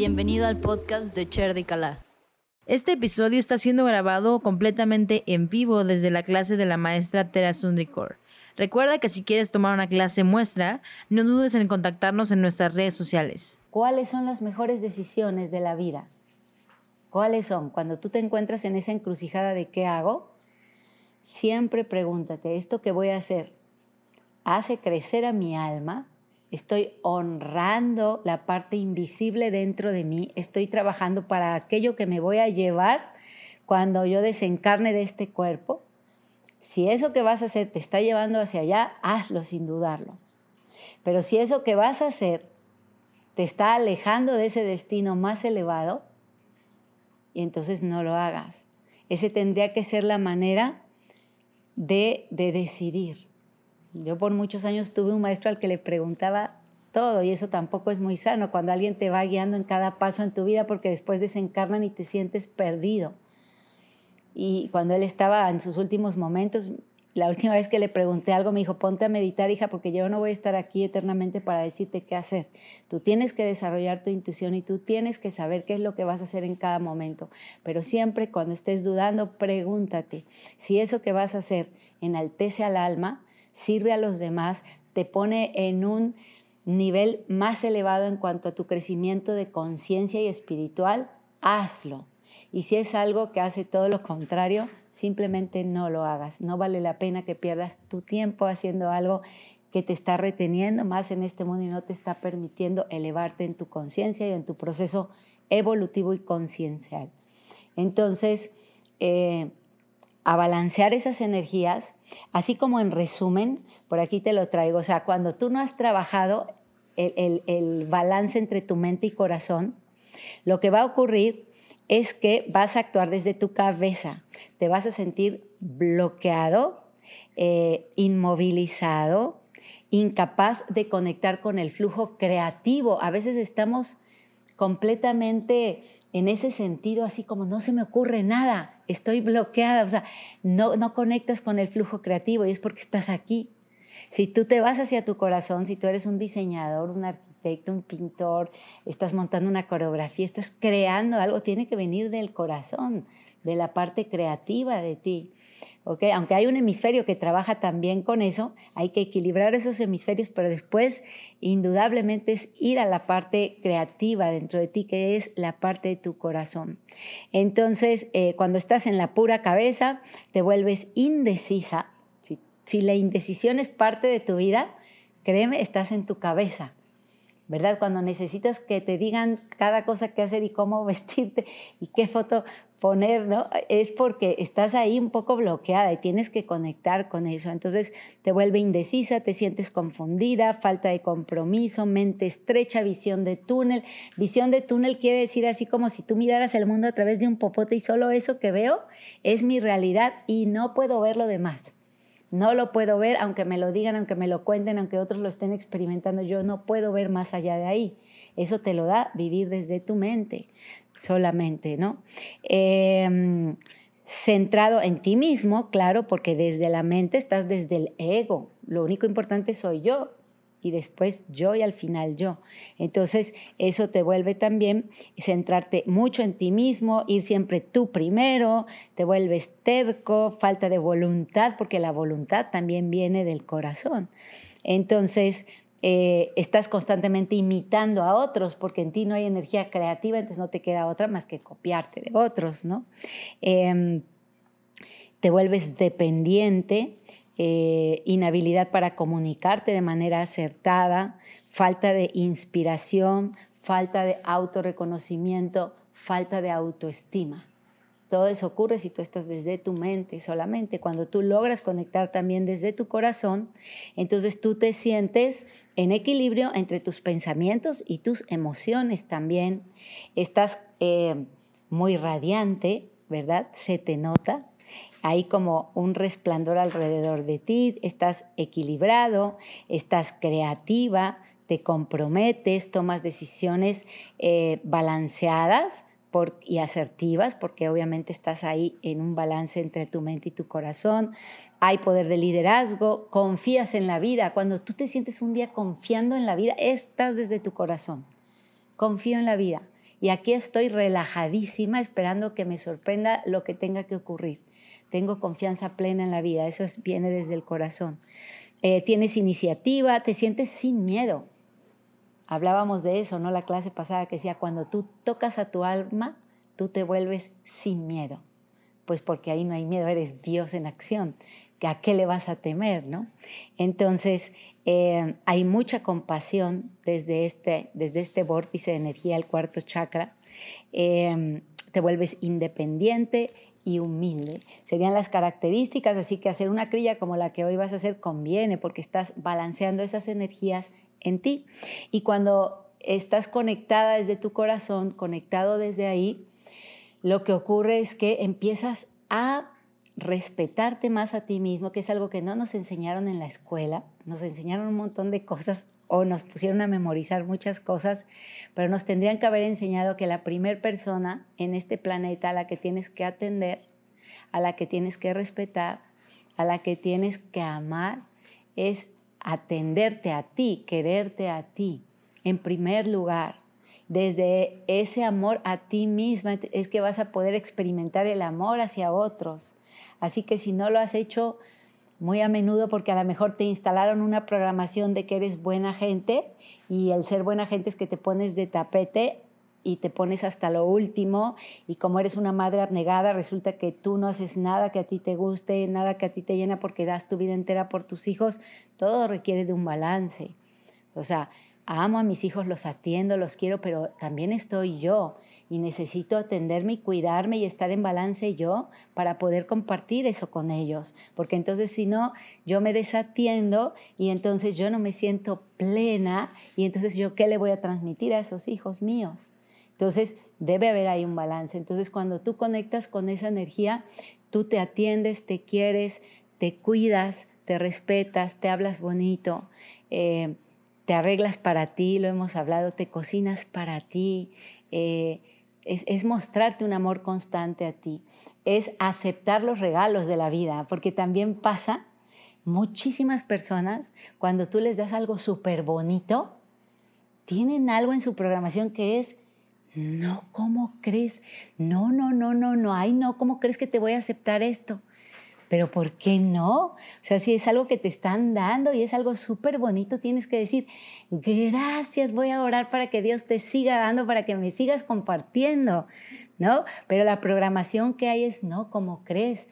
Bienvenido al podcast de Cher de Calá. Este episodio está siendo grabado completamente en vivo desde la clase de la maestra Tera Sundrikor. Recuerda que si quieres tomar una clase muestra, no dudes en contactarnos en nuestras redes sociales. ¿Cuáles son las mejores decisiones de la vida? ¿Cuáles son? Cuando tú te encuentras en esa encrucijada de qué hago, siempre pregúntate, ¿esto que voy a hacer hace crecer a mi alma? Estoy honrando la parte invisible dentro de mí. Estoy trabajando para aquello que me voy a llevar cuando yo desencarne de este cuerpo. Si eso que vas a hacer te está llevando hacia allá, hazlo sin dudarlo. Pero si eso que vas a hacer te está alejando de ese destino más elevado, y entonces no lo hagas. Ese tendría que ser la manera de, de decidir. Yo por muchos años tuve un maestro al que le preguntaba todo y eso tampoco es muy sano cuando alguien te va guiando en cada paso en tu vida porque después desencarnan y te sientes perdido. Y cuando él estaba en sus últimos momentos, la última vez que le pregunté algo me dijo, ponte a meditar, hija, porque yo no voy a estar aquí eternamente para decirte qué hacer. Tú tienes que desarrollar tu intuición y tú tienes que saber qué es lo que vas a hacer en cada momento. Pero siempre cuando estés dudando, pregúntate si eso que vas a hacer enaltece al alma, sirve a los demás, te pone en un nivel más elevado en cuanto a tu crecimiento de conciencia y espiritual, hazlo. Y si es algo que hace todo lo contrario, simplemente no lo hagas. No vale la pena que pierdas tu tiempo haciendo algo que te está reteniendo más en este mundo y no te está permitiendo elevarte en tu conciencia y en tu proceso evolutivo y conciencial. Entonces, eh, a balancear esas energías, así como en resumen, por aquí te lo traigo, o sea, cuando tú no has trabajado el, el balance entre tu mente y corazón, lo que va a ocurrir es que vas a actuar desde tu cabeza, te vas a sentir bloqueado, eh, inmovilizado, incapaz de conectar con el flujo creativo. A veces estamos completamente en ese sentido, así como no se me ocurre nada, estoy bloqueada, o sea, no, no conectas con el flujo creativo y es porque estás aquí. Si tú te vas hacia tu corazón, si tú eres un diseñador, un arquitecto, un pintor, estás montando una coreografía, estás creando algo, tiene que venir del corazón, de la parte creativa de ti. ¿Okay? Aunque hay un hemisferio que trabaja también con eso, hay que equilibrar esos hemisferios, pero después indudablemente es ir a la parte creativa dentro de ti, que es la parte de tu corazón. Entonces, eh, cuando estás en la pura cabeza, te vuelves indecisa. Si, si la indecisión es parte de tu vida, créeme, estás en tu cabeza. ¿verdad? Cuando necesitas que te digan cada cosa que hacer y cómo vestirte y qué foto poner, ¿no? Es porque estás ahí un poco bloqueada y tienes que conectar con eso. Entonces te vuelve indecisa, te sientes confundida, falta de compromiso, mente estrecha, visión de túnel. Visión de túnel quiere decir así como si tú miraras el mundo a través de un popote y solo eso que veo es mi realidad y no puedo ver lo demás. No lo puedo ver, aunque me lo digan, aunque me lo cuenten, aunque otros lo estén experimentando, yo no puedo ver más allá de ahí. Eso te lo da vivir desde tu mente solamente, ¿no? Em, centrado en ti mismo, claro, porque desde la mente estás desde el ego. Lo único importante soy yo y después yo y al final yo. Entonces eso te vuelve también centrarte mucho en ti mismo, ir siempre tú primero, te vuelves terco, falta de voluntad, porque la voluntad también viene del corazón. Entonces eh, estás constantemente imitando a otros porque en ti no hay energía creativa, entonces no te queda otra más que copiarte de otros, ¿no? Em, te vuelves dependiente, eh, inhabilidad para comunicarte de manera acertada, falta de inspiración, falta de autorreconocimiento, falta de autoestima. Todo eso ocurre si tú estás desde tu mente solamente. Cuando tú logras conectar también desde tu corazón, entonces tú te sientes en equilibrio entre tus pensamientos y tus emociones también. Estás eh, muy radiante, ¿verdad? Se te nota. Hay como un resplandor alrededor de ti, estás equilibrado, estás creativa, te comprometes, tomas decisiones eh, balanceadas y asertivas, porque obviamente estás ahí en un balance entre tu mente y tu corazón. Hay poder de liderazgo, confías en la vida. Cuando tú te sientes un día confiando en la vida, estás desde tu corazón. Confío en la vida. y aquí estoy relajadísima esperando que me sorprenda lo que tenga que ocurrir. Tengo confianza plena en la vida, eso viene desde el corazón. Eh, tienes iniciativa, te sientes sin miedo. Hablábamos de eso, ¿no? La clase pasada que decía, cuando tú tocas a tu alma, tú te vuelves sin miedo. Pues porque ahí no hay miedo, eres Dios en acción. ¿A qué le vas a temer, no? Entonces, eh, hay mucha compasión desde este, desde este vórtice de energía, el cuarto chakra. Eh, te vuelves independiente y humilde. Serían las características, así que hacer una crilla como la que hoy vas a hacer conviene porque estás balanceando esas energías en ti. Y cuando estás conectada desde tu corazón, conectado desde ahí, lo que ocurre es que empiezas a respetarte más a ti mismo, que es algo que no nos enseñaron en la escuela. Nos enseñaron un montón de cosas o nos pusieron a memorizar muchas cosas, pero nos tendrían que haber enseñado que la primer persona en este planeta a la que tienes que atender, a la que tienes que respetar, a la que tienes que amar, es atenderte a ti, quererte a ti, en primer lugar. Desde ese amor a ti misma es que vas a poder experimentar el amor hacia otros. Así que si no lo has hecho, muy a menudo porque a lo mejor te instalaron una programación de que eres buena gente y el ser buena gente es que te pones de tapete y te pones hasta lo último y como eres una madre abnegada resulta que tú no haces nada que a ti te guste, nada que a ti te llena porque das tu vida entera por tus hijos, todo requiere de un balance. O sea, amo a mis hijos, los atiendo, los quiero, pero también estoy yo y necesito atenderme y cuidarme y estar en balance yo para poder compartir eso con ellos, porque entonces si no, yo me desatiendo y entonces yo no me siento plena y entonces yo qué le voy a transmitir a esos hijos míos. Entonces debe haber ahí un balance. Entonces cuando tú conectas con esa energía, tú te atiendes, te quieres, te cuidas, te respetas, te hablas bonito. Eh, te arreglas para ti, lo hemos hablado, te cocinas para ti, eh, es, mostrarte un amor constante a ti, es aceptar los regalos de la vida, porque también pasa muchísimas personas cuando tú les das algo súper bonito, tienen algo en su programación que es, no, ¿cómo crees? No, no, no, no, no, ay, no, ¿cómo crees que te voy a aceptar esto? Pero ¿por qué no? O sea, si es algo que te están dando y es algo súper bonito, tienes que decir, gracias, voy a orar para que Dios te siga dando, para que me sigas compartiendo, ¿no? Pero la programación que hay es, no, como crees?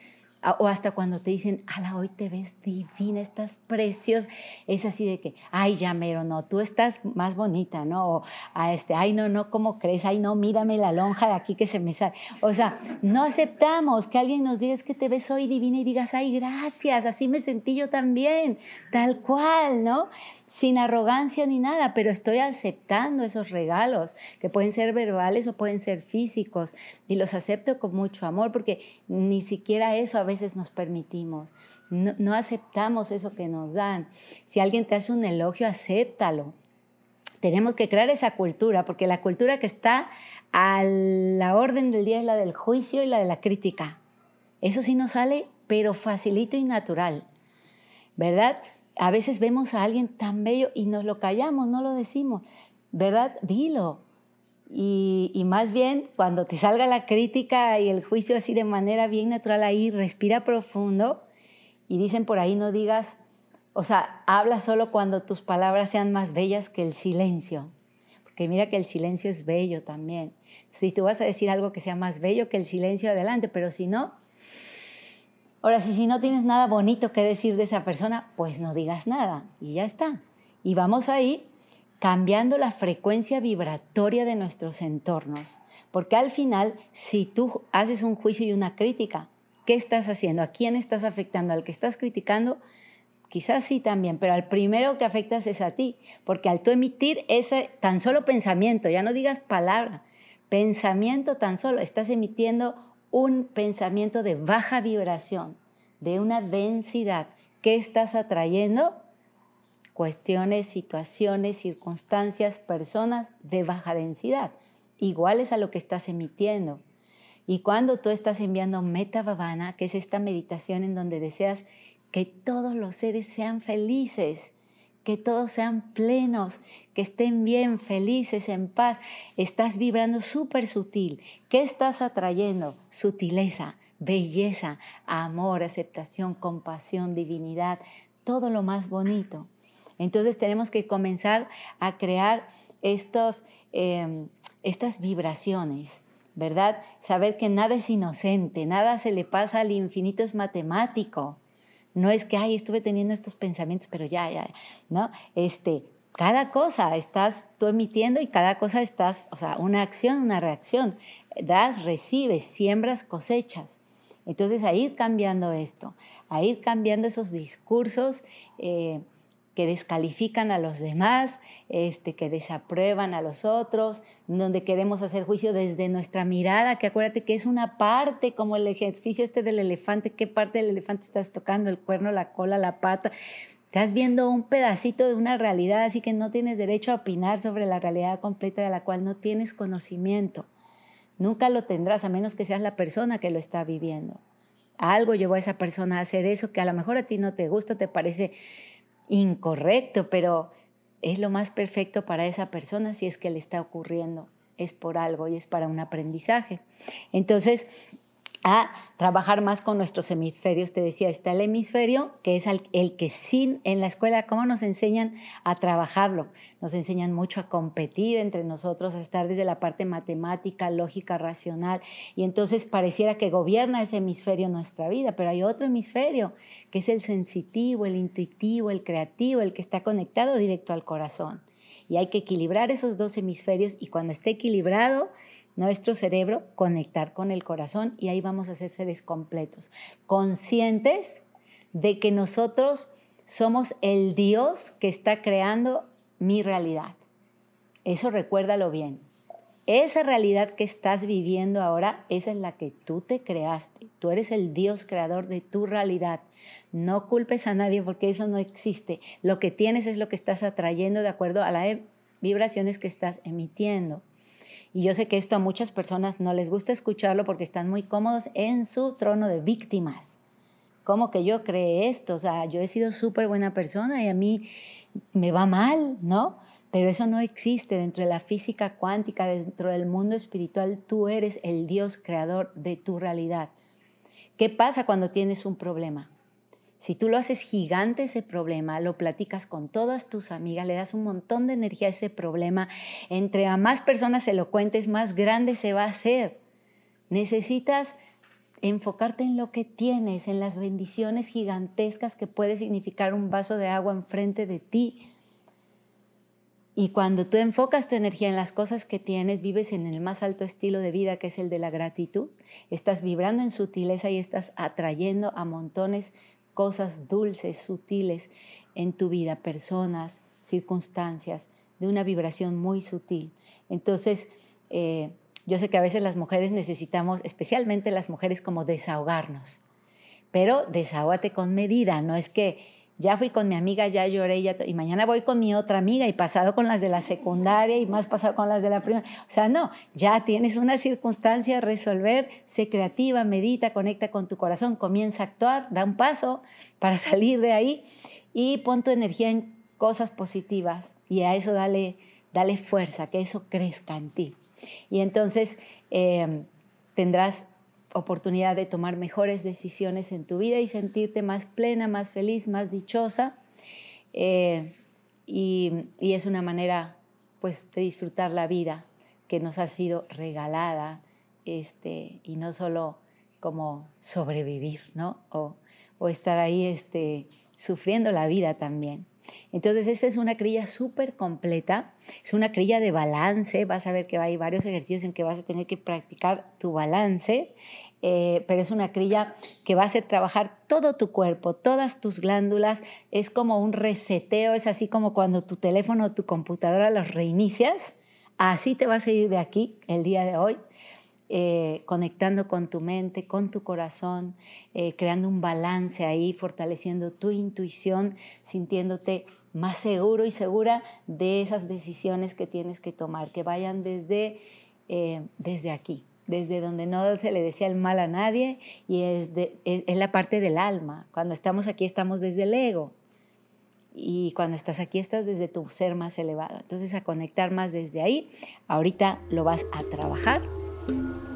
O hasta cuando te dicen, ala, hoy te ves divina, estás preciosa. Es así de que, ay, ya mero, no, tú estás más bonita, ¿no? O a este, ay, no, no, ¿cómo crees? Ay, no, mírame la lonja de aquí que se me sale. O sea, no aceptamos que alguien nos diga, es que te ves hoy divina y digas, ay, gracias, así me sentí yo también, tal cual, ¿no? Sin arrogancia ni nada, pero estoy aceptando esos regalos, que pueden ser verbales o pueden ser físicos, y los acepto con mucho amor, porque ni siquiera eso a veces nos permitimos. No, aceptamos eso que nos dan. Si alguien te hace un elogio, acéptalo. Tenemos que crear esa cultura, porque la cultura que está a la orden del día es la del juicio y la de la crítica. Eso sí nos sale, pero facilito y natural, ¿verdad? A veces vemos a alguien tan bello y nos lo callamos, no lo decimos, ¿verdad? Dilo. Y, más bien, cuando te salga la crítica y el juicio así de manera bien natural ahí, respira profundo y dicen por ahí no digas, o sea, habla solo cuando tus palabras sean más bellas que el silencio. Porque mira que el silencio es bello también. Si tú vas a decir algo que sea más bello que el silencio, adelante, pero si no, Ahora, si, si no tienes nada bonito que decir de esa persona, pues no digas nada y ya está. Y vamos ahí cambiando la frecuencia vibratoria de nuestros entornos. Porque al final, si tú haces un juicio y una crítica, ¿qué estás haciendo? ¿A quién estás afectando? ¿Al que estás criticando? Quizás sí también, pero al primero que afectas es a ti, porque al tú emitir ese tan solo pensamiento, ya no digas palabra, pensamiento tan solo, estás emitiendo un pensamiento de baja vibración, de una densidad. ¿Qué estás atrayendo? Cuestiones, situaciones, circunstancias, personas de baja densidad, iguales a lo que estás emitiendo. Y cuando tú estás enviando Meta Bhavana, que es esta meditación en donde deseas que todos los seres sean felices, que todos sean plenos, que estén bien, felices, en paz. Estás vibrando súper sutil. ¿Qué estás atrayendo? Sutileza, belleza, amor, aceptación, compasión, divinidad, todo lo más bonito. Entonces tenemos que comenzar a crear estos, em, estas vibraciones, ¿verdad? Saber que nada es inocente, nada se le pasa al infinito, es matemático. No es que, ay, estuve teniendo estos pensamientos, pero ya, ya, ¿no? Este, cada cosa estás tú emitiendo y cada cosa estás, o sea, una acción, una reacción. Das, recibes, siembras, cosechas. Entonces, a ir cambiando esto, a ir cambiando esos discursos. Eh, que descalifican a los demás, este, que desaprueban a los otros, donde queremos hacer juicio desde nuestra mirada, que acuérdate que es una parte, como el ejercicio este del elefante, qué parte del elefante estás tocando, el cuerno, la cola, la pata. Estás viendo un pedacito de una realidad, así que no tienes derecho a opinar sobre la realidad completa de la cual no tienes conocimiento. Nunca lo tendrás a menos que seas la persona que lo está viviendo. Algo llevó a esa persona a hacer eso que a lo mejor a ti no te gusta, te parece incorrecto, pero es lo más perfecto para esa persona si es que le está ocurriendo. Es por algo y es para un aprendizaje. Entonces, a trabajar más con nuestros hemisferios. Te decía, está el hemisferio, que es el, que sin en la escuela, ¿cómo nos enseñan a trabajarlo? Nos enseñan mucho a competir entre nosotros, a estar desde la parte matemática, lógica, racional, y entonces pareciera que gobierna ese hemisferio nuestra vida, pero hay otro hemisferio, que es el sensitivo, el intuitivo, el creativo, el que está conectado directo al corazón. Y hay que equilibrar esos dos hemisferios y cuando esté equilibrado, nuestro cerebro conectar con el corazón y ahí vamos a ser seres completos, conscientes de que nosotros somos el Dios que está creando mi realidad. Eso recuérdalo bien. Esa realidad que estás viviendo ahora, esa es la que tú te creaste. Tú eres el Dios creador de tu realidad. No culpes a nadie porque eso no existe. Lo que tienes es lo que estás atrayendo de acuerdo a las vibraciones que estás emitiendo. Y yo sé que esto a muchas personas no les gusta escucharlo porque están muy cómodos en su trono de víctimas. ¿Cómo que yo creé esto? O sea, yo he sido súper buena persona y a mí me va mal, ¿no? Pero eso no existe dentro de la física cuántica, dentro del mundo espiritual. Tú eres el Dios creador de tu realidad. ¿Qué pasa cuando tienes un problema? Si tú lo haces gigante ese problema, lo platicas con todas tus amigas, le das un montón de energía a ese problema, entre a más personas se lo cuentes, más grande se va a hacer. Necesitas enfocarte en lo que tienes, en las bendiciones gigantescas que puede significar un vaso de agua enfrente de ti. Y cuando tú enfocas tu energía en las cosas que tienes, vives en el más alto estilo de vida que es el de la gratitud, estás vibrando en sutileza y estás atrayendo a montones cosas dulces, sutiles en tu vida, personas, circunstancias, de una vibración muy sutil. Entonces, eh, yo sé que a veces las mujeres necesitamos, especialmente las mujeres, como desahogarnos, pero desahógate con medida, no es que ya fui con mi amiga, ya lloré, y mañana voy con mi otra amiga y pasado con las de la secundaria y más pasado con las de la primera. O sea, no, ya tienes una circunstancia a resolver, sé creativa, medita, conecta con tu corazón, comienza a actuar, da un paso para salir de ahí y pon tu energía en cosas positivas y a eso dale, dale fuerza, que eso crezca en ti. Y entonces eh, tendrás oportunidad de tomar mejores decisiones en tu vida y sentirte más plena, más feliz, más dichosa. Eh, y, es una manera pues, de disfrutar la vida que nos ha sido regalada este, y no solo como sobrevivir, ¿no? O, o estar ahí este, sufriendo la vida también. Entonces, esta es una crilla súper completa, es una crilla de balance, vas a ver que hay varios ejercicios en que vas a tener que practicar tu balance, eh, pero es una crilla que va a hacer trabajar todo tu cuerpo, todas tus glándulas, es como un reseteo, es así como cuando tu teléfono o tu computadora los reinicias, así te vas a ir de aquí el día de hoy. Eh, conectando con tu mente, con tu corazón, eh, creando un balance ahí, fortaleciendo tu intuición, sintiéndote más seguro y segura de esas decisiones que tienes que tomar, que vayan desde, eh, desde aquí, desde donde no se le desea el mal a nadie y es, es, la parte del alma. Cuando estamos aquí estamos desde el ego. y cuando estás aquí estás desde tu ser más elevado. Entonces a conectar más desde ahí. Ahorita lo vas a trabajar Bye.